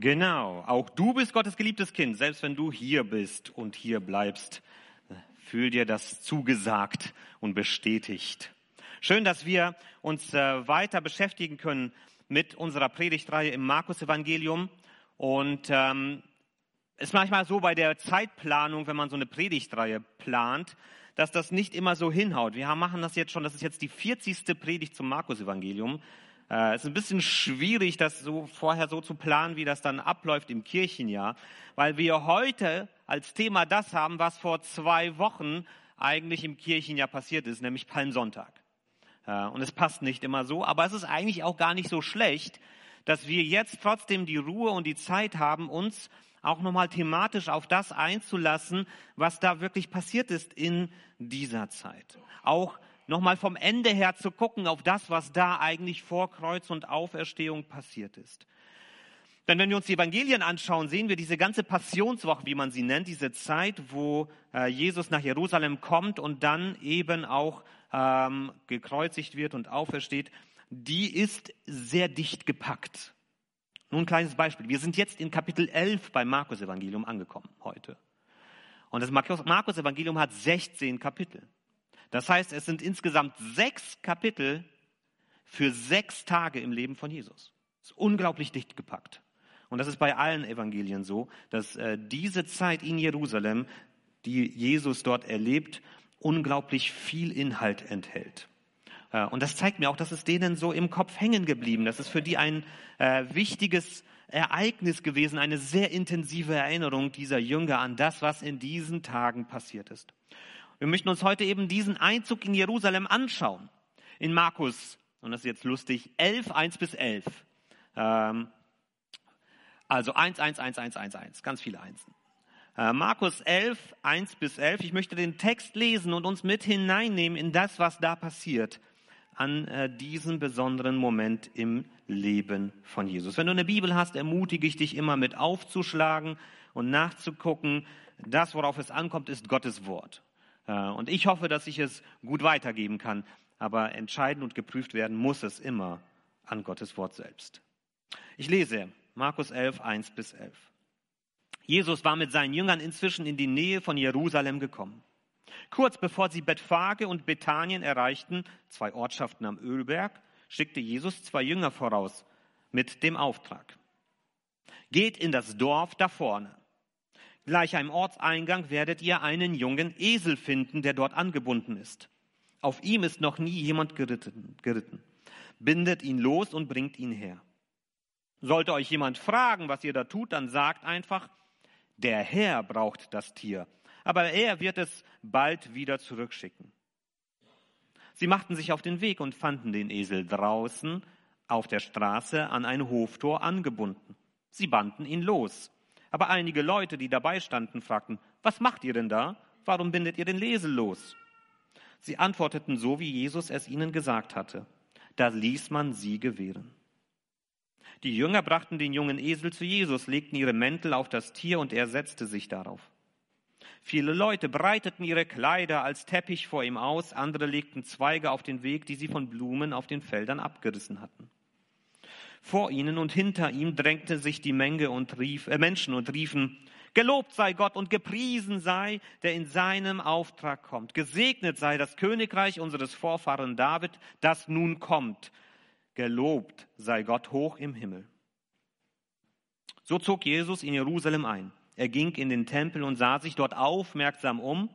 Genau, auch du bist Gottes geliebtes Kind, selbst wenn du hier bist und hier bleibst. Fühl dir das zugesagt und bestätigt. Schön, dass wir uns äh, weiter beschäftigen können mit unserer Predigtreihe im Markus-Evangelium. Und ähm, ist manchmal so bei der Zeitplanung, wenn man so eine Predigtreihe plant, dass das nicht immer so hinhaut. Wir machen das jetzt schon, das ist jetzt die 40. Predigt zum Markus-Evangelium. Äh, es ist ein bisschen schwierig, das so vorher so zu planen, wie das dann abläuft im Kirchenjahr, weil wir heute als Thema das haben, was vor zwei Wochen eigentlich im Kirchenjahr passiert ist, nämlich Palmsonntag. Äh, und es passt nicht immer so, aber es ist eigentlich auch gar nicht so schlecht, dass wir jetzt trotzdem die Ruhe und die Zeit haben, uns auch nochmal thematisch auf das einzulassen, was da wirklich passiert ist in dieser Zeit. Auch nochmal vom Ende her zu gucken auf das, was da eigentlich vor Kreuz und Auferstehung passiert ist. Denn wenn wir uns die Evangelien anschauen, sehen wir diese ganze Passionswoche, wie man sie nennt, diese Zeit, wo äh, Jesus nach Jerusalem kommt und dann eben auch ähm, gekreuzigt wird und aufersteht, die ist sehr dicht gepackt. Nun ein kleines Beispiel. Wir sind jetzt in Kapitel 11 beim Markus-Evangelium angekommen heute. Und das Markus-Evangelium hat 16 Kapitel. Das heißt, es sind insgesamt sechs Kapitel für sechs Tage im Leben von Jesus. Das ist unglaublich dicht gepackt. Und das ist bei allen Evangelien so, dass äh, diese Zeit in Jerusalem, die Jesus dort erlebt, unglaublich viel Inhalt enthält. Äh, und das zeigt mir auch, dass es denen so im Kopf hängen geblieben. Das ist für die ein äh, wichtiges Ereignis gewesen, eine sehr intensive Erinnerung dieser Jünger an das, was in diesen Tagen passiert ist. Wir möchten uns heute eben diesen Einzug in Jerusalem anschauen. In Markus, und das ist jetzt lustig, 11, 1 bis 11. Ähm, also 1, 1, 1, 1, 1, 1, ganz viele Einsen. Äh, Markus 11, 1 bis 11. Ich möchte den Text lesen und uns mit hineinnehmen in das, was da passiert an äh, diesem besonderen Moment im Leben von Jesus. Wenn du eine Bibel hast, ermutige ich dich immer mit aufzuschlagen und nachzugucken. Das, worauf es ankommt, ist Gottes Wort. Äh, und ich hoffe, dass ich es gut weitergeben kann. Aber entscheidend und geprüft werden muss es immer an Gottes Wort selbst. Ich lese Markus 11, 1 bis 11. Jesus war mit seinen Jüngern inzwischen in die Nähe von Jerusalem gekommen. Kurz bevor sie Bethphage und Bethanien erreichten, zwei Ortschaften am Ölberg, schickte Jesus zwei Jünger voraus mit dem Auftrag. Geht in das Dorf da vorne. Gleich am Ortseingang werdet ihr einen jungen Esel finden, der dort angebunden ist. Auf ihm ist noch nie jemand geritten. geritten. Bindet ihn los und bringt ihn her. Sollte euch jemand fragen, was ihr da tut, dann sagt einfach, der Herr braucht das Tier aber er wird es bald wieder zurückschicken. Sie machten sich auf den Weg und fanden den Esel draußen auf der Straße an ein Hoftor angebunden. Sie banden ihn los. Aber einige Leute, die dabei standen, fragten, was macht ihr denn da? Warum bindet ihr den Esel los? Sie antworteten so, wie Jesus es ihnen gesagt hatte. Da ließ man sie gewähren. Die Jünger brachten den jungen Esel zu Jesus, legten ihre Mäntel auf das Tier und er setzte sich darauf. Viele Leute breiteten ihre Kleider als Teppich vor ihm aus, andere legten Zweige auf den Weg, die sie von Blumen auf den Feldern abgerissen hatten. Vor ihnen und hinter ihm drängte sich die Menge und rief, äh, Menschen und riefen, Gelobt sei Gott und gepriesen sei, der in seinem Auftrag kommt. Gesegnet sei das Königreich unseres Vorfahren David, das nun kommt. Gelobt sei Gott hoch im Himmel. So zog Jesus in Jerusalem ein. Er ging in den Tempel und sah sich dort aufmerksam um.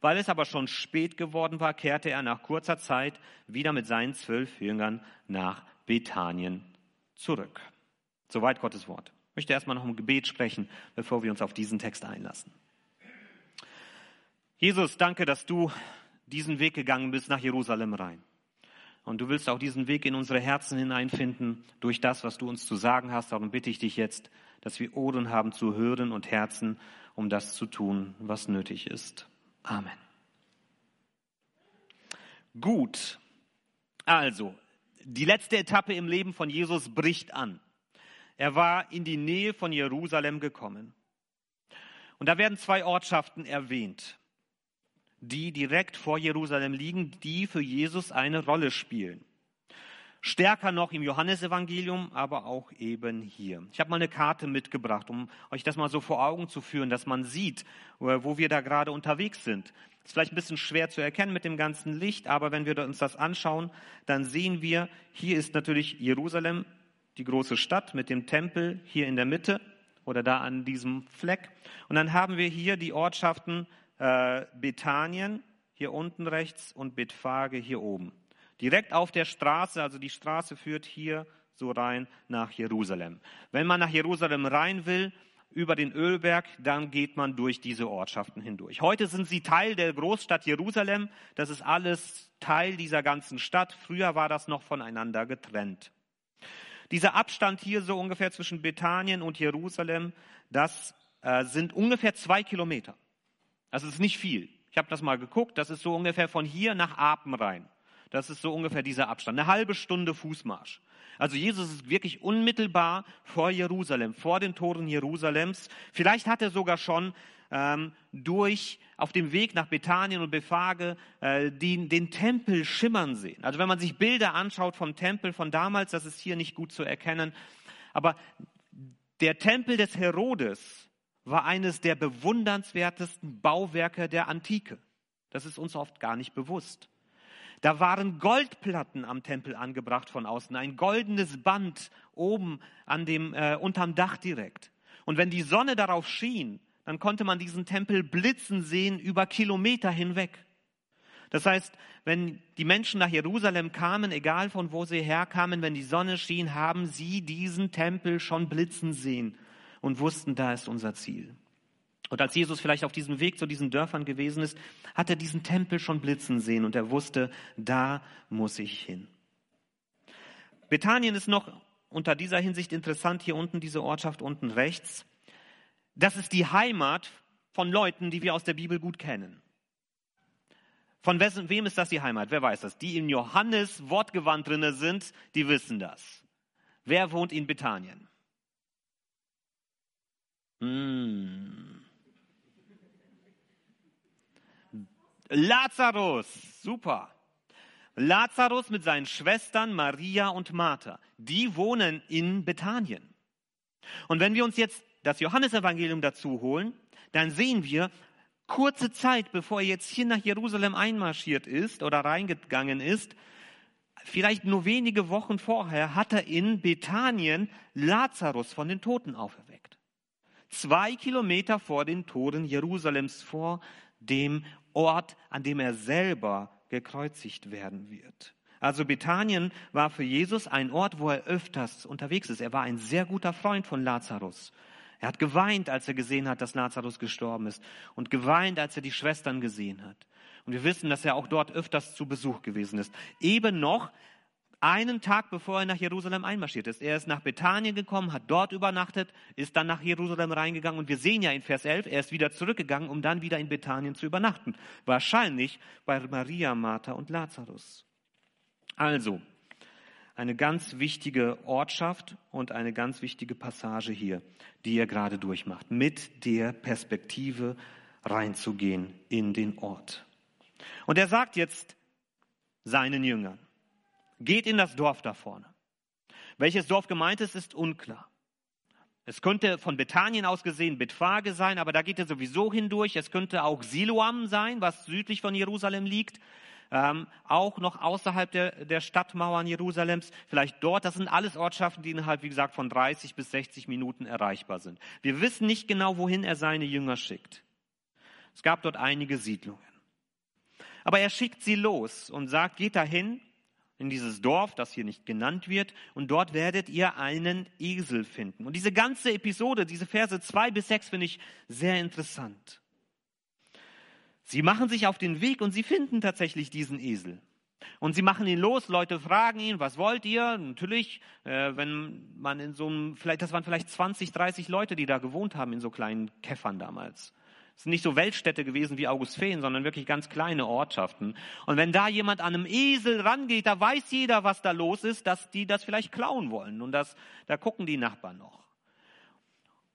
Weil es aber schon spät geworden war, kehrte er nach kurzer Zeit wieder mit seinen zwölf Jüngern nach Bethanien zurück. Soweit Gottes Wort. Ich möchte erstmal noch ein Gebet sprechen, bevor wir uns auf diesen Text einlassen. Jesus, danke, dass du diesen Weg gegangen bist nach Jerusalem rein. Und du willst auch diesen Weg in unsere Herzen hineinfinden durch das, was du uns zu sagen hast. Darum bitte ich dich jetzt, dass wir Ohren haben zu hören und Herzen, um das zu tun, was nötig ist. Amen. Gut. Also, die letzte Etappe im Leben von Jesus bricht an. Er war in die Nähe von Jerusalem gekommen. Und da werden zwei Ortschaften erwähnt, die direkt vor Jerusalem liegen, die für Jesus eine Rolle spielen. Stärker noch im Johannesevangelium, aber auch eben hier. Ich habe mal eine Karte mitgebracht, um euch das mal so vor Augen zu führen, dass man sieht, wo wir da gerade unterwegs sind. Ist vielleicht ein bisschen schwer zu erkennen mit dem ganzen Licht, aber wenn wir uns das anschauen, dann sehen wir, hier ist natürlich Jerusalem, die große Stadt mit dem Tempel hier in der Mitte oder da an diesem Fleck. Und dann haben wir hier die Ortschaften äh, Bethanien hier unten rechts und Bethphage hier oben. Direkt auf der Straße, also die Straße führt hier so rein nach Jerusalem. Wenn man nach Jerusalem rein will, über den Ölberg, dann geht man durch diese Ortschaften hindurch. Heute sind sie Teil der Großstadt Jerusalem. Das ist alles Teil dieser ganzen Stadt. Früher war das noch voneinander getrennt. Dieser Abstand hier so ungefähr zwischen Bethanien und Jerusalem, das äh, sind ungefähr zwei Kilometer. Das ist nicht viel. Ich habe das mal geguckt. Das ist so ungefähr von hier nach Apen rein. Das ist so ungefähr dieser Abstand. Eine halbe Stunde Fußmarsch. Also Jesus ist wirklich unmittelbar vor Jerusalem, vor den Toren Jerusalems. Vielleicht hat er sogar schon ähm, durch auf dem Weg nach Bethanien und Befage äh, den, den Tempel schimmern sehen. Also wenn man sich Bilder anschaut vom Tempel von damals, das ist hier nicht gut zu erkennen. Aber der Tempel des Herodes war eines der bewundernswertesten Bauwerke der Antike. Das ist uns oft gar nicht bewusst. Da waren Goldplatten am Tempel angebracht von außen, ein goldenes Band oben an dem, äh, unterm Dach direkt. Und wenn die Sonne darauf schien, dann konnte man diesen Tempel blitzen sehen über Kilometer hinweg. Das heißt, wenn die Menschen nach Jerusalem kamen, egal von wo sie herkamen, wenn die Sonne schien, haben sie diesen Tempel schon blitzen sehen und wussten, da ist unser Ziel. Und als Jesus vielleicht auf diesem Weg zu diesen Dörfern gewesen ist, hat er diesen Tempel schon blitzen sehen und er wusste, da muss ich hin. Bethanien ist noch unter dieser Hinsicht interessant, hier unten diese Ortschaft unten rechts. Das ist die Heimat von Leuten, die wir aus der Bibel gut kennen. Von wem ist das die Heimat? Wer weiß das? Die in Johannes Wortgewand drinne sind, die wissen das. Wer wohnt in Bethanien? Hm. Lazarus, super. Lazarus mit seinen Schwestern Maria und Martha, die wohnen in Bethanien. Und wenn wir uns jetzt das Johannesevangelium dazu holen, dann sehen wir, kurze Zeit bevor er jetzt hier nach Jerusalem einmarschiert ist oder reingegangen ist, vielleicht nur wenige Wochen vorher, hat er in Bethanien Lazarus von den Toten auferweckt. Zwei Kilometer vor den Toren Jerusalems, vor dem Ort, an dem er selber gekreuzigt werden wird. Also Bethanien war für Jesus ein Ort, wo er öfters unterwegs ist. Er war ein sehr guter Freund von Lazarus. Er hat geweint, als er gesehen hat, dass Lazarus gestorben ist und geweint, als er die Schwestern gesehen hat. Und wir wissen, dass er auch dort öfters zu Besuch gewesen ist. Eben noch einen Tag bevor er nach Jerusalem einmarschiert ist. Er ist nach Bethanien gekommen, hat dort übernachtet, ist dann nach Jerusalem reingegangen und wir sehen ja in Vers 11, er ist wieder zurückgegangen, um dann wieder in Bethanien zu übernachten. Wahrscheinlich bei Maria, Martha und Lazarus. Also, eine ganz wichtige Ortschaft und eine ganz wichtige Passage hier, die er gerade durchmacht, mit der Perspektive reinzugehen in den Ort. Und er sagt jetzt seinen Jüngern, Geht in das Dorf da vorne. Welches Dorf gemeint ist, ist unklar. Es könnte von Bethanien aus gesehen Bethphage sein, aber da geht er sowieso hindurch. Es könnte auch Siloam sein, was südlich von Jerusalem liegt. Ähm, auch noch außerhalb der, der Stadtmauern Jerusalems, vielleicht dort. Das sind alles Ortschaften, die innerhalb, wie gesagt, von 30 bis 60 Minuten erreichbar sind. Wir wissen nicht genau, wohin er seine Jünger schickt. Es gab dort einige Siedlungen. Aber er schickt sie los und sagt, geht dahin in dieses Dorf, das hier nicht genannt wird, und dort werdet ihr einen Esel finden. Und diese ganze Episode, diese Verse zwei bis sechs finde ich sehr interessant. Sie machen sich auf den Weg und sie finden tatsächlich diesen Esel. Und sie machen ihn los, Leute fragen ihn, was wollt ihr? Natürlich, äh, wenn man in so einem, vielleicht, das waren vielleicht 20, 30 Leute, die da gewohnt haben in so kleinen Käffern damals. Es sind nicht so Weltstädte gewesen wie Augustfehn, sondern wirklich ganz kleine Ortschaften. Und wenn da jemand an einem Esel rangeht, da weiß jeder, was da los ist, dass die das vielleicht klauen wollen. Und das, da gucken die Nachbarn noch.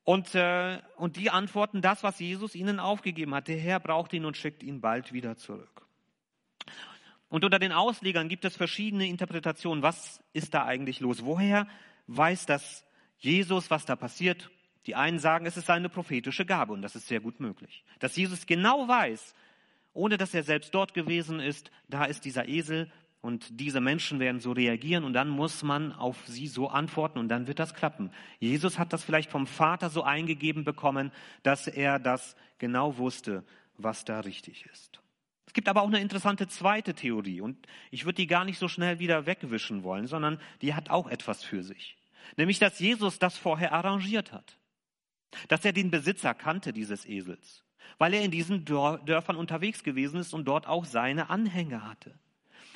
Und, äh, und die antworten das, was Jesus ihnen aufgegeben hat. Der Herr braucht ihn und schickt ihn bald wieder zurück. Und unter den Auslegern gibt es verschiedene Interpretationen. Was ist da eigentlich los? Woher weiß das Jesus, was da passiert? Die einen sagen, es ist seine prophetische Gabe und das ist sehr gut möglich. Dass Jesus genau weiß, ohne dass er selbst dort gewesen ist, da ist dieser Esel und diese Menschen werden so reagieren und dann muss man auf sie so antworten und dann wird das klappen. Jesus hat das vielleicht vom Vater so eingegeben bekommen, dass er das genau wusste, was da richtig ist. Es gibt aber auch eine interessante zweite Theorie und ich würde die gar nicht so schnell wieder wegwischen wollen, sondern die hat auch etwas für sich. Nämlich, dass Jesus das vorher arrangiert hat. Dass er den Besitzer kannte dieses Esels, weil er in diesen Dörfern unterwegs gewesen ist und dort auch seine Anhänger hatte.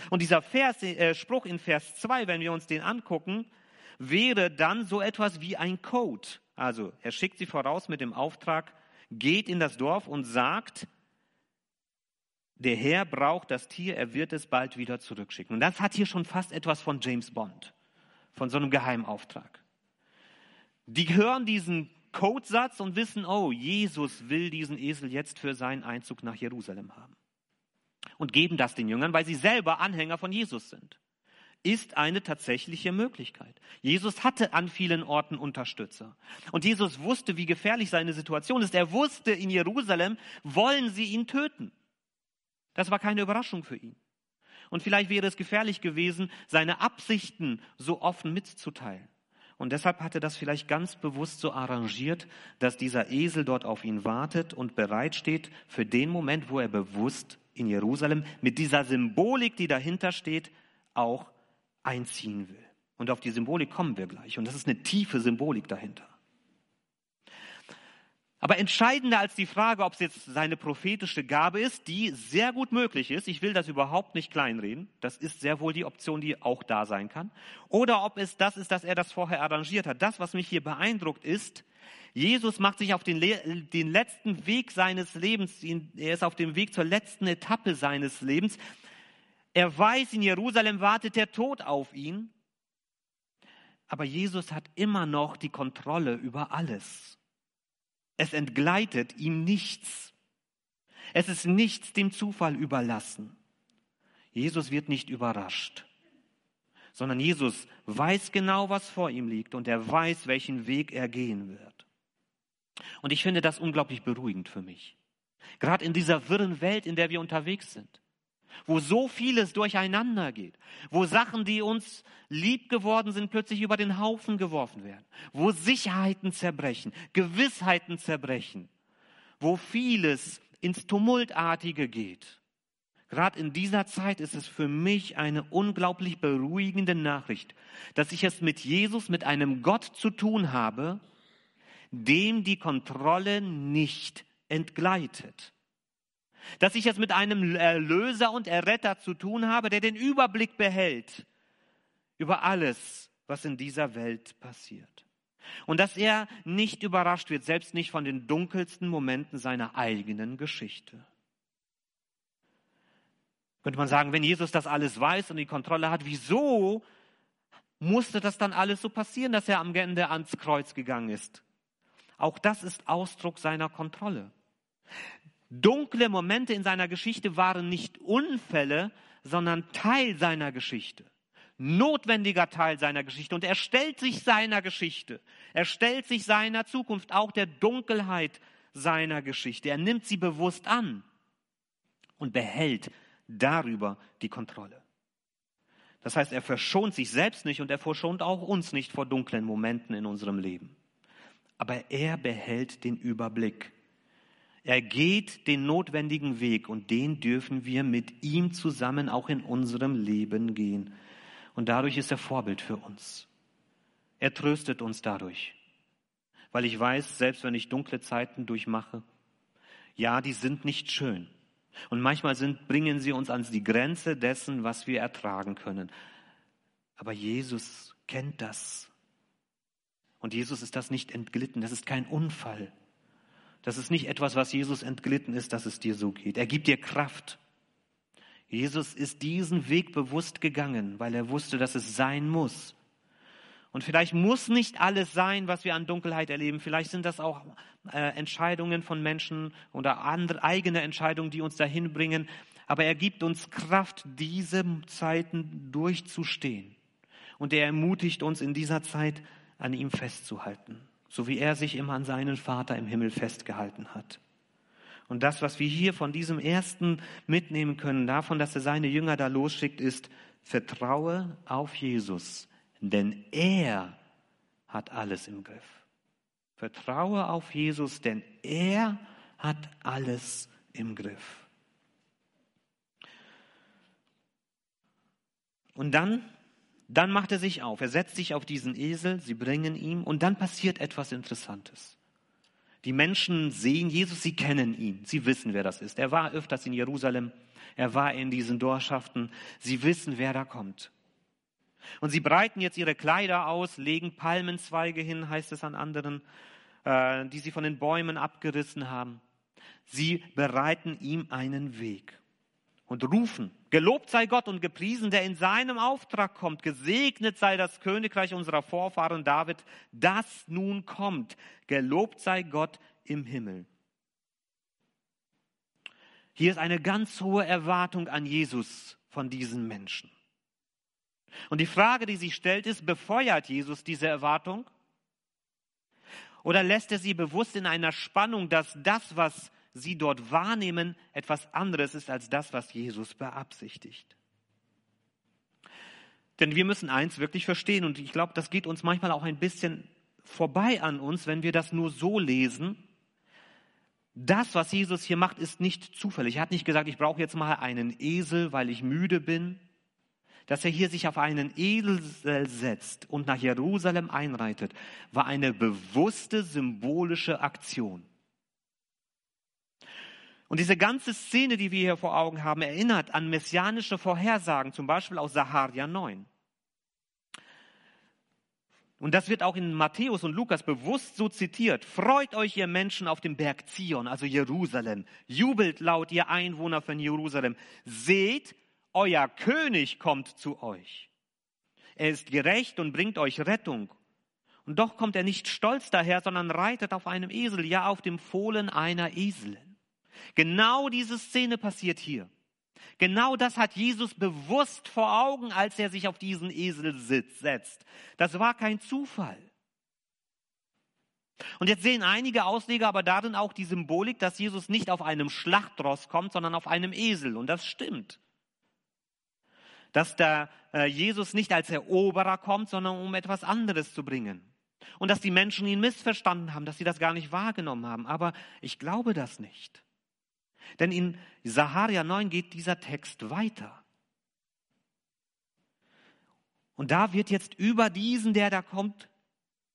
Und dieser Vers, äh, Spruch in Vers 2, wenn wir uns den angucken, wäre dann so etwas wie ein Code. Also er schickt sie voraus mit dem Auftrag, geht in das Dorf und sagt, der Herr braucht das Tier, er wird es bald wieder zurückschicken. Und das hat hier schon fast etwas von James Bond, von so einem Geheimauftrag. Die hören diesen Codesatz und wissen, oh, Jesus will diesen Esel jetzt für seinen Einzug nach Jerusalem haben. Und geben das den Jüngern, weil sie selber Anhänger von Jesus sind. Ist eine tatsächliche Möglichkeit. Jesus hatte an vielen Orten Unterstützer. Und Jesus wusste, wie gefährlich seine Situation ist. Er wusste, in Jerusalem wollen sie ihn töten. Das war keine Überraschung für ihn. Und vielleicht wäre es gefährlich gewesen, seine Absichten so offen mitzuteilen. Und deshalb hat er das vielleicht ganz bewusst so arrangiert, dass dieser Esel dort auf ihn wartet und bereitsteht für den Moment, wo er bewusst in Jerusalem mit dieser Symbolik, die dahinter steht, auch einziehen will. Und auf die Symbolik kommen wir gleich. Und das ist eine tiefe Symbolik dahinter. Aber entscheidender als die Frage, ob es jetzt seine prophetische Gabe ist, die sehr gut möglich ist, ich will das überhaupt nicht kleinreden, das ist sehr wohl die Option, die auch da sein kann, oder ob es das ist, dass er das vorher arrangiert hat. Das, was mich hier beeindruckt, ist, Jesus macht sich auf den, den letzten Weg seines Lebens, er ist auf dem Weg zur letzten Etappe seines Lebens. Er weiß, in Jerusalem wartet der Tod auf ihn, aber Jesus hat immer noch die Kontrolle über alles. Es entgleitet ihm nichts. Es ist nichts dem Zufall überlassen. Jesus wird nicht überrascht, sondern Jesus weiß genau, was vor ihm liegt und er weiß, welchen Weg er gehen wird. Und ich finde das unglaublich beruhigend für mich. Gerade in dieser wirren Welt, in der wir unterwegs sind wo so vieles durcheinander geht, wo Sachen, die uns lieb geworden sind, plötzlich über den Haufen geworfen werden, wo Sicherheiten zerbrechen, Gewissheiten zerbrechen, wo vieles ins Tumultartige geht. Gerade in dieser Zeit ist es für mich eine unglaublich beruhigende Nachricht, dass ich es mit Jesus, mit einem Gott zu tun habe, dem die Kontrolle nicht entgleitet. Dass ich es mit einem Erlöser und Erretter zu tun habe, der den Überblick behält über alles, was in dieser Welt passiert. Und dass er nicht überrascht wird, selbst nicht von den dunkelsten Momenten seiner eigenen Geschichte. Könnte man sagen, wenn Jesus das alles weiß und die Kontrolle hat, wieso musste das dann alles so passieren, dass er am Ende ans Kreuz gegangen ist? Auch das ist Ausdruck seiner Kontrolle. Dunkle Momente in seiner Geschichte waren nicht Unfälle, sondern Teil seiner Geschichte. Notwendiger Teil seiner Geschichte. Und er stellt sich seiner Geschichte. Er stellt sich seiner Zukunft, auch der Dunkelheit seiner Geschichte. Er nimmt sie bewusst an und behält darüber die Kontrolle. Das heißt, er verschont sich selbst nicht und er verschont auch uns nicht vor dunklen Momenten in unserem Leben. Aber er behält den Überblick. Er geht den notwendigen Weg und den dürfen wir mit ihm zusammen auch in unserem Leben gehen. Und dadurch ist er Vorbild für uns. Er tröstet uns dadurch, weil ich weiß, selbst wenn ich dunkle Zeiten durchmache, ja, die sind nicht schön. Und manchmal sind, bringen sie uns an die Grenze dessen, was wir ertragen können. Aber Jesus kennt das. Und Jesus ist das nicht entglitten. Das ist kein Unfall. Das ist nicht etwas, was Jesus entglitten ist, dass es dir so geht. Er gibt dir Kraft. Jesus ist diesen Weg bewusst gegangen, weil er wusste, dass es sein muss. Und vielleicht muss nicht alles sein, was wir an Dunkelheit erleben. Vielleicht sind das auch äh, Entscheidungen von Menschen oder andere, eigene Entscheidungen, die uns dahin bringen. Aber er gibt uns Kraft, diese Zeiten durchzustehen. Und er ermutigt uns in dieser Zeit, an ihm festzuhalten, so wie er sich immer an seinen Vater im Himmel festgehalten hat. Und das, was wir hier von diesem ersten mitnehmen können, davon, dass er seine Jünger da losschickt, ist, vertraue auf Jesus, denn er hat alles im Griff. Vertraue auf Jesus, denn er hat alles im Griff. Und dann, dann macht er sich auf. Er setzt sich auf diesen Esel, sie bringen ihm und dann passiert etwas Interessantes. Die Menschen sehen Jesus, sie kennen ihn, sie wissen, wer das ist. Er war öfters in Jerusalem, er war in diesen Dorfschaften, sie wissen, wer da kommt. Und sie breiten jetzt ihre Kleider aus, legen Palmenzweige hin, heißt es an anderen, äh, die sie von den Bäumen abgerissen haben. Sie bereiten ihm einen Weg und rufen, gelobt sei Gott und gepriesen, der in seinem Auftrag kommt, gesegnet sei das Königreich unserer Vorfahren David, das nun kommt, gelobt sei Gott im Himmel. Hier ist eine ganz hohe Erwartung an Jesus von diesen Menschen. Und die Frage, die sich stellt, ist, befeuert Jesus diese Erwartung? Oder lässt er sie bewusst in einer Spannung, dass das, was sie dort wahrnehmen, etwas anderes ist als das, was Jesus beabsichtigt. Denn wir müssen eins wirklich verstehen, und ich glaube, das geht uns manchmal auch ein bisschen vorbei an uns, wenn wir das nur so lesen. Das, was Jesus hier macht, ist nicht zufällig. Er hat nicht gesagt, ich brauche jetzt mal einen Esel, weil ich müde bin. Dass er hier sich auf einen Esel setzt und nach Jerusalem einreitet, war eine bewusste symbolische Aktion. Und diese ganze Szene, die wir hier vor Augen haben, erinnert an messianische Vorhersagen, zum Beispiel aus Saharia 9. Und das wird auch in Matthäus und Lukas bewusst so zitiert. Freut euch, ihr Menschen auf dem Berg Zion, also Jerusalem. Jubelt laut, ihr Einwohner von Jerusalem. Seht, euer König kommt zu euch. Er ist gerecht und bringt euch Rettung. Und doch kommt er nicht stolz daher, sondern reitet auf einem Esel, ja auf dem Fohlen einer Eselin. Genau diese Szene passiert hier. Genau das hat Jesus bewusst vor Augen, als er sich auf diesen Esel setzt. Das war kein Zufall. Und jetzt sehen einige Ausleger aber darin auch die Symbolik, dass Jesus nicht auf einem Schlachtross kommt, sondern auf einem Esel. Und das stimmt. Dass da äh, Jesus nicht als Eroberer kommt, sondern um etwas anderes zu bringen. Und dass die Menschen ihn missverstanden haben, dass sie das gar nicht wahrgenommen haben. Aber ich glaube das nicht. Denn in Saharia 9 geht dieser Text weiter. Und da wird jetzt über diesen, der da kommt,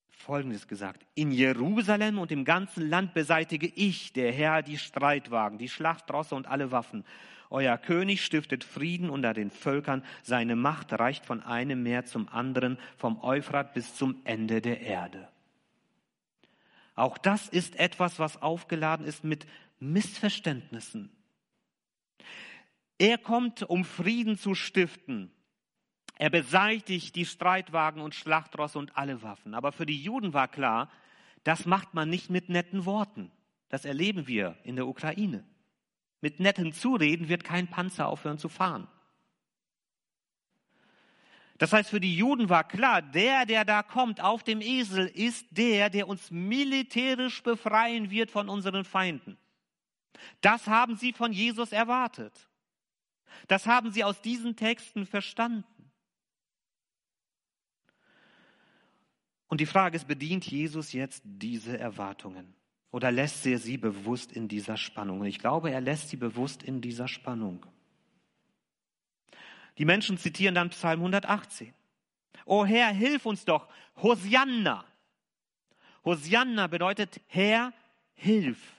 Folgendes gesagt. In Jerusalem und im ganzen Land beseitige ich, der Herr, die Streitwagen, die Schlachtrosse und alle Waffen. Euer König stiftet Frieden unter den Völkern. Seine Macht reicht von einem Meer zum anderen, vom Euphrat bis zum Ende der Erde. Auch das ist etwas, was aufgeladen ist mit Missverständnissen. Er kommt, um Frieden zu stiften. Er beseitigt die Streitwagen und Schlachtrosse und alle Waffen. Aber für die Juden war klar, das macht man nicht mit netten Worten. Das erleben wir in der Ukraine. Mit netten Zureden wird kein Panzer aufhören zu fahren. Das heißt, für die Juden war klar, der, der da kommt auf dem Esel, ist der, der uns militärisch befreien wird von unseren Feinden. Das haben sie von Jesus erwartet. Das haben sie aus diesen Texten verstanden. Und die Frage ist, bedient Jesus jetzt diese Erwartungen? Oder lässt er sie bewusst in dieser Spannung? Und ich glaube, er lässt sie bewusst in dieser Spannung. Die Menschen zitieren dann Psalm 118. O Herr, hilf uns doch. Hosianna. Hosianna bedeutet Herr, hilf.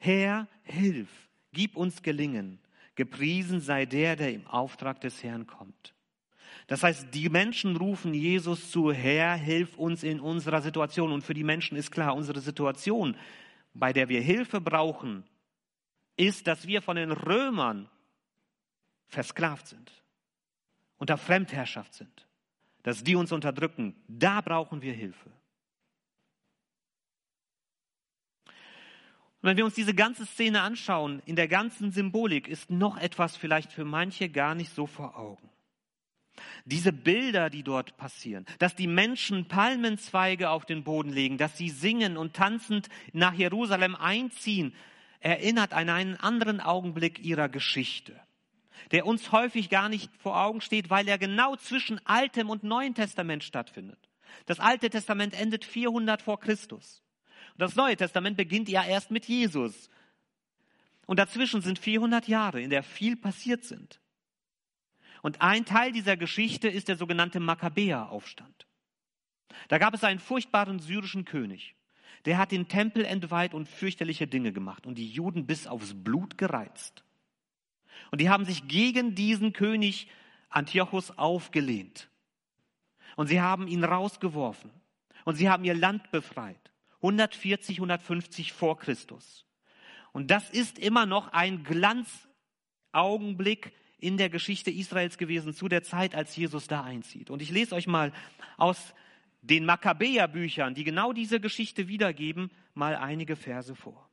Herr, hilf. Gib uns Gelingen. Gepriesen sei der, der im Auftrag des Herrn kommt. Das heißt, die Menschen rufen Jesus zu, Herr, hilf uns in unserer Situation. Und für die Menschen ist klar, unsere Situation, bei der wir Hilfe brauchen, ist, dass wir von den Römern versklavt sind, unter Fremdherrschaft sind, dass die uns unterdrücken, da brauchen wir Hilfe. Und wenn wir uns diese ganze Szene anschauen, in der ganzen Symbolik ist noch etwas vielleicht für manche gar nicht so vor Augen. Diese Bilder, die dort passieren, dass die Menschen Palmenzweige auf den Boden legen, dass sie singen und tanzend nach Jerusalem einziehen, erinnert an einen anderen Augenblick ihrer Geschichte, der uns häufig gar nicht vor Augen steht, weil er genau zwischen Altem und Neuen Testament stattfindet. Das Alte Testament endet 400 vor Christus. Das Neue Testament beginnt ja erst mit Jesus. Und dazwischen sind 400 Jahre, in der viel passiert sind. Und ein Teil dieser Geschichte ist der sogenannte Makkabäer-Aufstand. Da gab es einen furchtbaren syrischen König. Der hat den Tempel entweiht und fürchterliche Dinge gemacht und die Juden bis aufs Blut gereizt. Und die haben sich gegen diesen König Antiochus aufgelehnt. Und sie haben ihn rausgeworfen. Und sie haben ihr Land befreit. 140, 150 vor Christus. Und das ist immer noch ein Glanzaugenblick in der Geschichte Israels gewesen zu der Zeit, als Jesus da einzieht. Und ich lese euch mal aus den Makkabäer-Büchern, die genau diese Geschichte wiedergeben, mal einige Verse vor.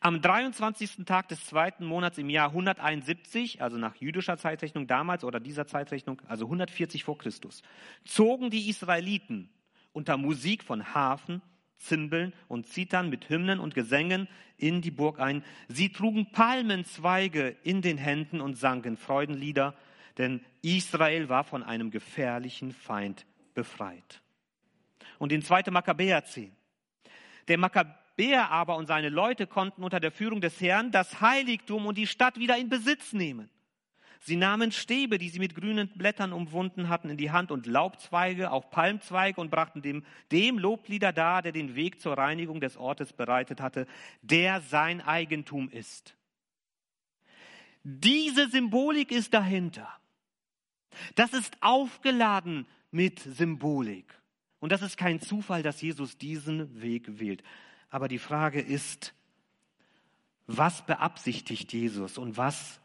Am 23. Tag des zweiten Monats im Jahr 171, also nach jüdischer Zeitrechnung damals oder dieser Zeitrechnung, also 140 vor Christus, zogen die Israeliten unter Musik von Hafen, Zimbeln und Zitern mit Hymnen und Gesängen in die Burg ein. Sie trugen Palmenzweige in den Händen und sangen Freudenlieder, denn Israel war von einem gefährlichen Feind befreit. Und in 2. Makkabäer 10. Der Makkabäer aber und seine Leute konnten unter der Führung des Herrn das Heiligtum und die Stadt wieder in Besitz nehmen. Sie nahmen Stäbe, die sie mit grünen Blättern umwunden hatten, in die Hand und Laubzweige, auch Palmzweige und brachten dem, dem Loblieder dar, der den Weg zur Reinigung des Ortes bereitet hatte, der sein Eigentum ist. Diese Symbolik ist dahinter. Das ist aufgeladen mit Symbolik. Und das ist kein Zufall, dass Jesus diesen Weg wählt. Aber die Frage ist, was beabsichtigt Jesus und was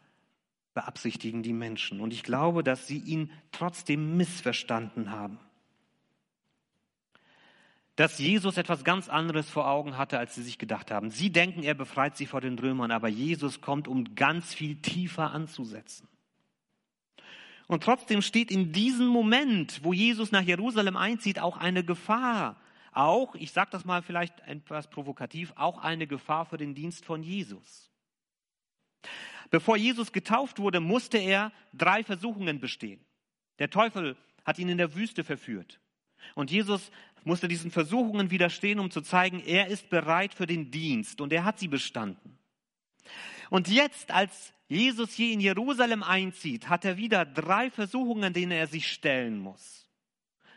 beabsichtigen die Menschen? Und ich glaube, dass sie ihn trotzdem missverstanden haben. Dass Jesus etwas ganz anderes vor Augen hatte, als sie sich gedacht haben. Sie denken, er befreit sie vor den Römern, aber Jesus kommt, um ganz viel tiefer anzusetzen. Und trotzdem steht in diesem Moment, wo Jesus nach Jerusalem einzieht, auch eine Gefahr. Auch, ich sage das mal vielleicht etwas provokativ, auch eine Gefahr für den Dienst von Jesus. Bevor Jesus getauft wurde, musste er drei Versuchungen bestehen. Der Teufel hat ihn in der Wüste verführt. Und Jesus musste diesen Versuchungen widerstehen, um zu zeigen, er ist bereit für den Dienst. Und er hat sie bestanden. Und jetzt, als Jesus hier in Jerusalem einzieht, hat er wieder drei Versuchungen, denen er sich stellen muss.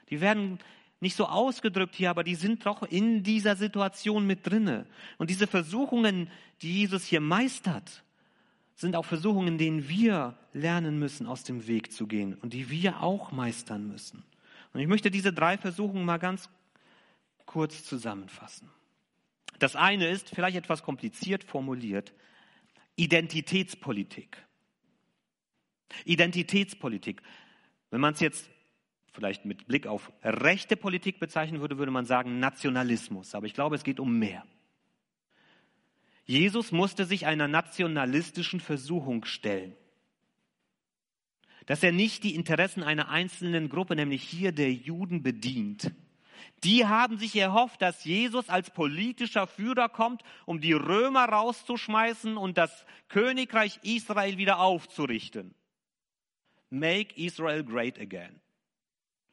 Die werden nicht so ausgedrückt hier, aber die sind doch in dieser Situation mit drinne. Und diese Versuchungen, die Jesus hier meistert, sind auch Versuchungen, denen wir lernen müssen, aus dem Weg zu gehen und die wir auch meistern müssen. Und ich möchte diese drei Versuchungen mal ganz kurz zusammenfassen. Das eine ist vielleicht etwas kompliziert formuliert, Identitätspolitik. Identitätspolitik. Wenn man es jetzt vielleicht mit Blick auf rechte Politik bezeichnen würde, würde man sagen Nationalismus. Aber ich glaube, es geht um mehr. Jesus musste sich einer nationalistischen Versuchung stellen. Dass er nicht die Interessen einer einzelnen Gruppe, nämlich hier der Juden, bedient, die haben sich erhofft, dass Jesus als politischer Führer kommt, um die Römer rauszuschmeißen und das Königreich Israel wieder aufzurichten. Make Israel great again.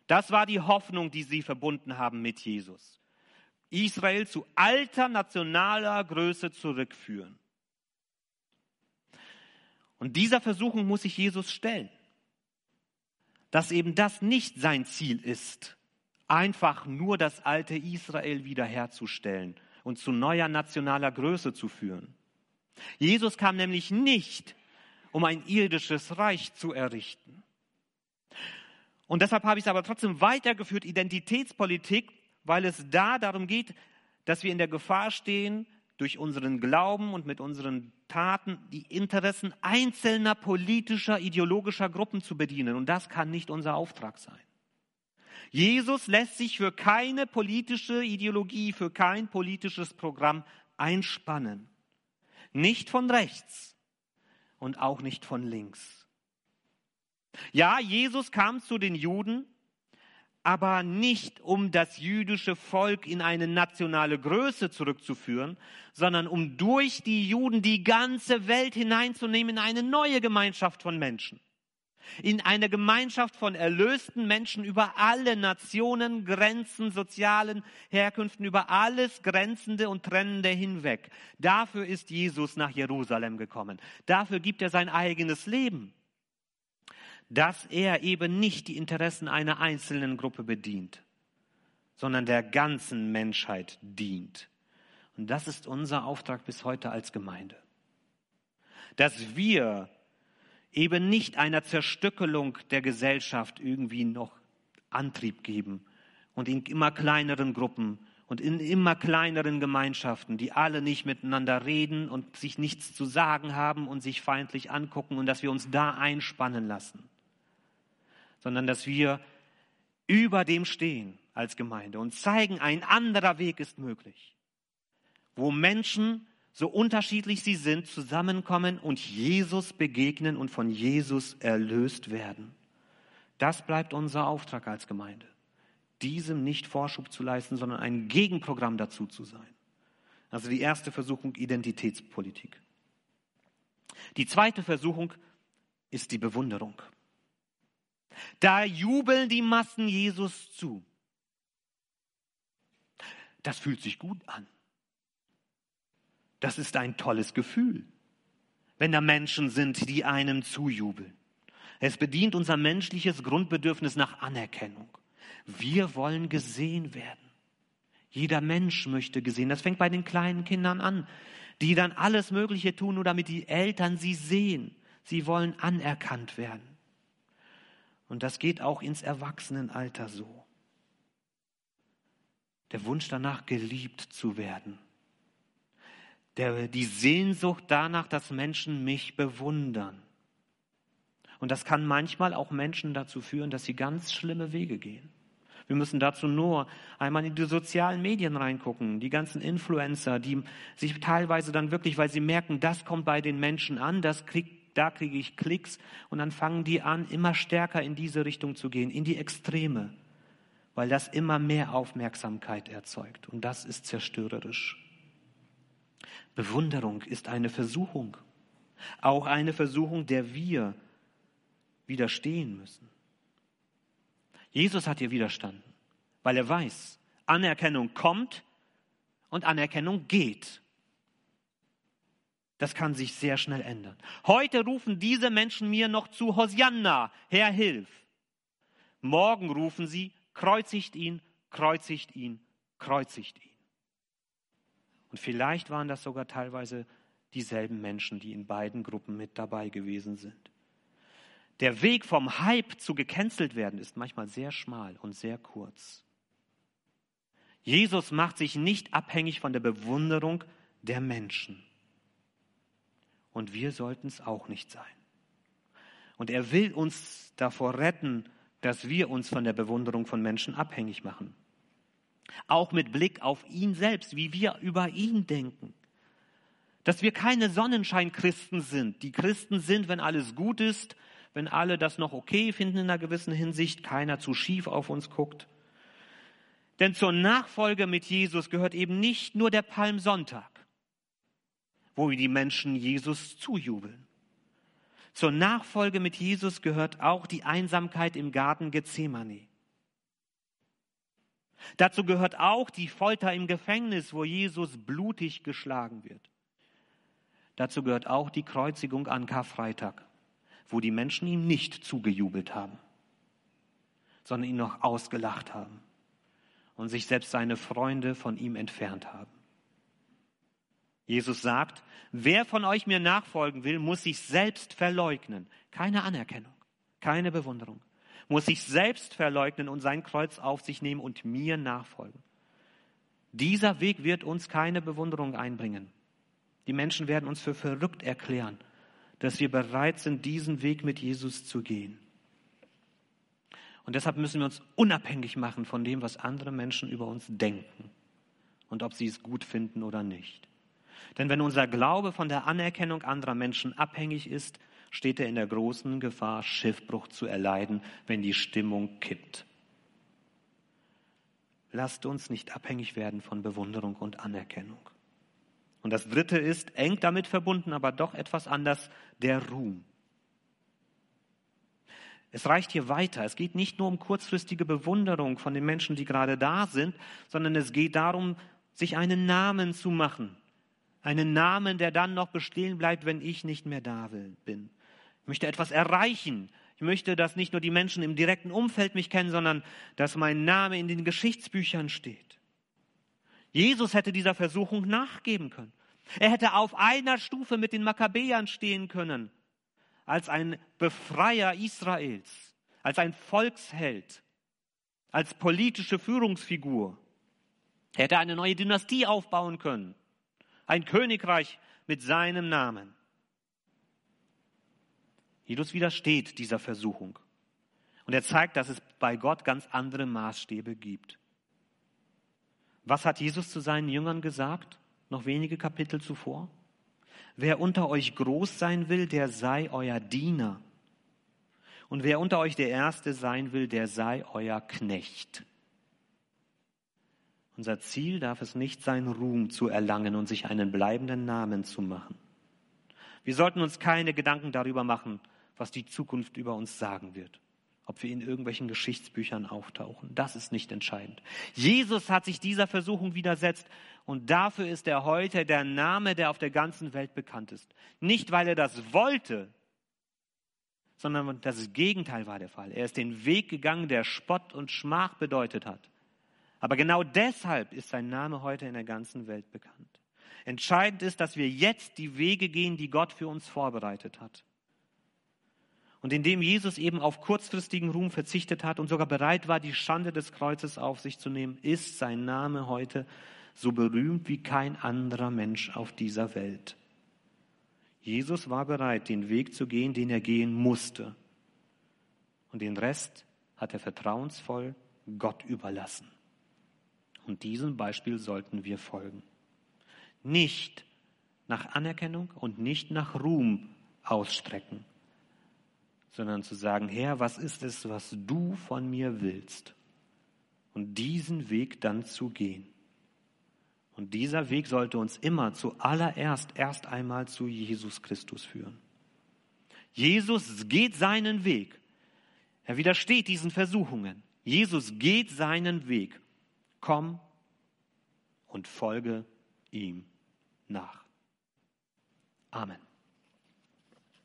Das war die Hoffnung, die sie verbunden haben mit Jesus. Israel zu alter nationaler Größe zurückführen. Und dieser Versuchung muss sich Jesus stellen, dass eben das nicht sein Ziel ist, einfach nur das alte Israel wiederherzustellen und zu neuer nationaler Größe zu führen. Jesus kam nämlich nicht, um ein irdisches Reich zu errichten. Und deshalb habe ich es aber trotzdem weitergeführt, Identitätspolitik, weil es da darum geht, dass wir in der Gefahr stehen, durch unseren Glauben und mit unseren Taten die Interessen einzelner politischer, ideologischer Gruppen zu bedienen. Und das kann nicht unser Auftrag sein. Jesus lässt sich für keine politische Ideologie, für kein politisches Programm einspannen. Nicht von rechts und auch nicht von links. Ja, Jesus kam zu den Juden, aber nicht um das jüdische Volk in eine nationale Größe zurückzuführen, sondern um durch die Juden die ganze Welt hineinzunehmen in eine neue Gemeinschaft von Menschen. In eine Gemeinschaft von erlösten Menschen über alle Nationen, Grenzen, sozialen Herkünften, über alles Grenzende und Trennende hinweg. Dafür ist Jesus nach Jerusalem gekommen. Dafür gibt er sein eigenes Leben dass er eben nicht die Interessen einer einzelnen Gruppe bedient, sondern der ganzen Menschheit dient. Und das ist unser Auftrag bis heute als Gemeinde. Dass wir eben nicht einer Zerstückelung der Gesellschaft irgendwie noch Antrieb geben und in immer kleineren Gruppen und in immer kleineren Gemeinschaften, die alle nicht miteinander reden und sich nichts zu sagen haben und sich feindlich angucken und dass wir uns da einspannen lassen sondern dass wir über dem stehen als Gemeinde und zeigen, ein anderer Weg ist möglich, wo Menschen, so unterschiedlich sie sind, zusammenkommen und Jesus begegnen und von Jesus erlöst werden. Das bleibt unser Auftrag als Gemeinde, diesem nicht Vorschub zu leisten, sondern ein Gegenprogramm dazu zu sein. Also die erste Versuchung Identitätspolitik. Die zweite Versuchung ist die Bewunderung. Da jubeln die Massen Jesus zu. Das fühlt sich gut an. Das ist ein tolles Gefühl, wenn da Menschen sind, die einem zujubeln. Es bedient unser menschliches Grundbedürfnis nach Anerkennung. Wir wollen gesehen werden. Jeder Mensch möchte gesehen. Das fängt bei den kleinen Kindern an, die dann alles Mögliche tun, nur damit die Eltern sie sehen. Sie wollen anerkannt werden. Und das geht auch ins Erwachsenenalter so. Der Wunsch danach, geliebt zu werden. Der, die Sehnsucht danach, dass Menschen mich bewundern. Und das kann manchmal auch Menschen dazu führen, dass sie ganz schlimme Wege gehen. Wir müssen dazu nur einmal in die sozialen Medien reingucken, die ganzen Influencer, die sich teilweise dann wirklich, weil sie merken, das kommt bei den Menschen an, das kriegt da kriege ich Klicks und dann fangen die an, immer stärker in diese Richtung zu gehen, in die Extreme, weil das immer mehr Aufmerksamkeit erzeugt und das ist zerstörerisch. Bewunderung ist eine Versuchung, auch eine Versuchung, der wir widerstehen müssen. Jesus hat ihr widerstanden, weil er weiß, Anerkennung kommt und Anerkennung geht. Das kann sich sehr schnell ändern. Heute rufen diese Menschen mir noch zu Hosianna, Herr, hilf. Morgen rufen sie, kreuzigt ihn, kreuzigt ihn, kreuzigt ihn. Und vielleicht waren das sogar teilweise dieselben Menschen, die in beiden Gruppen mit dabei gewesen sind. Der Weg vom Hype zu gecancelt werden ist manchmal sehr schmal und sehr kurz. Jesus macht sich nicht abhängig von der Bewunderung der Menschen und wir sollten es auch nicht sein. Und er will uns davor retten, dass wir uns von der Bewunderung von Menschen abhängig machen. Auch mit Blick auf ihn selbst, wie wir über ihn denken. Dass wir keine Sonnenscheinchristen sind, die Christen sind, wenn alles gut ist, wenn alle das noch okay finden in einer gewissen Hinsicht, keiner zu schief auf uns guckt. Denn zur Nachfolge mit Jesus gehört eben nicht nur der Palmsonntag wo die Menschen Jesus zujubeln. Zur Nachfolge mit Jesus gehört auch die Einsamkeit im Garten Gethsemane. Dazu gehört auch die Folter im Gefängnis, wo Jesus blutig geschlagen wird. Dazu gehört auch die Kreuzigung an Karfreitag, wo die Menschen ihm nicht zugejubelt haben, sondern ihn noch ausgelacht haben und sich selbst seine Freunde von ihm entfernt haben. Jesus sagt, wer von euch mir nachfolgen will, muss sich selbst verleugnen. Keine Anerkennung, keine Bewunderung. Muss sich selbst verleugnen und sein Kreuz auf sich nehmen und mir nachfolgen. Dieser Weg wird uns keine Bewunderung einbringen. Die Menschen werden uns für verrückt erklären, dass wir bereit sind, diesen Weg mit Jesus zu gehen. Und deshalb müssen wir uns unabhängig machen von dem, was andere Menschen über uns denken und ob sie es gut finden oder nicht. Denn wenn unser Glaube von der Anerkennung anderer Menschen abhängig ist, steht er in der großen Gefahr, Schiffbruch zu erleiden, wenn die Stimmung kippt. Lasst uns nicht abhängig werden von Bewunderung und Anerkennung. Und das Dritte ist eng damit verbunden, aber doch etwas anders, der Ruhm. Es reicht hier weiter. Es geht nicht nur um kurzfristige Bewunderung von den Menschen, die gerade da sind, sondern es geht darum, sich einen Namen zu machen. Einen Namen, der dann noch bestehen bleibt, wenn ich nicht mehr da bin. Ich möchte etwas erreichen. Ich möchte, dass nicht nur die Menschen im direkten Umfeld mich kennen, sondern dass mein Name in den Geschichtsbüchern steht. Jesus hätte dieser Versuchung nachgeben können. Er hätte auf einer Stufe mit den Makkabäern stehen können als ein Befreier Israels, als ein Volksheld, als politische Führungsfigur. Er hätte eine neue Dynastie aufbauen können, ein Königreich mit seinem Namen. Jesus widersteht dieser Versuchung. Und er zeigt, dass es bei Gott ganz andere Maßstäbe gibt. Was hat Jesus zu seinen Jüngern gesagt, noch wenige Kapitel zuvor? Wer unter euch groß sein will, der sei euer Diener. Und wer unter euch der Erste sein will, der sei euer Knecht. Unser Ziel darf es nicht sein, Ruhm zu erlangen und sich einen bleibenden Namen zu machen. Wir sollten uns keine Gedanken darüber machen, was die Zukunft über uns sagen wird ob wir in irgendwelchen Geschichtsbüchern auftauchen. Das ist nicht entscheidend. Jesus hat sich dieser Versuchung widersetzt und dafür ist er heute der Name, der auf der ganzen Welt bekannt ist. Nicht, weil er das wollte, sondern das Gegenteil war der Fall. Er ist den Weg gegangen, der Spott und Schmach bedeutet hat. Aber genau deshalb ist sein Name heute in der ganzen Welt bekannt. Entscheidend ist, dass wir jetzt die Wege gehen, die Gott für uns vorbereitet hat. Und indem Jesus eben auf kurzfristigen Ruhm verzichtet hat und sogar bereit war, die Schande des Kreuzes auf sich zu nehmen, ist sein Name heute so berühmt wie kein anderer Mensch auf dieser Welt. Jesus war bereit, den Weg zu gehen, den er gehen musste. Und den Rest hat er vertrauensvoll Gott überlassen. Und diesem Beispiel sollten wir folgen. Nicht nach Anerkennung und nicht nach Ruhm ausstrecken, sondern zu sagen, Herr, was ist es, was du von mir willst? Und diesen Weg dann zu gehen. Und dieser Weg sollte uns immer zuallererst erst einmal zu Jesus Christus führen. Jesus geht seinen Weg. Er widersteht diesen Versuchungen. Jesus geht seinen Weg. Komm und folge ihm nach. Amen.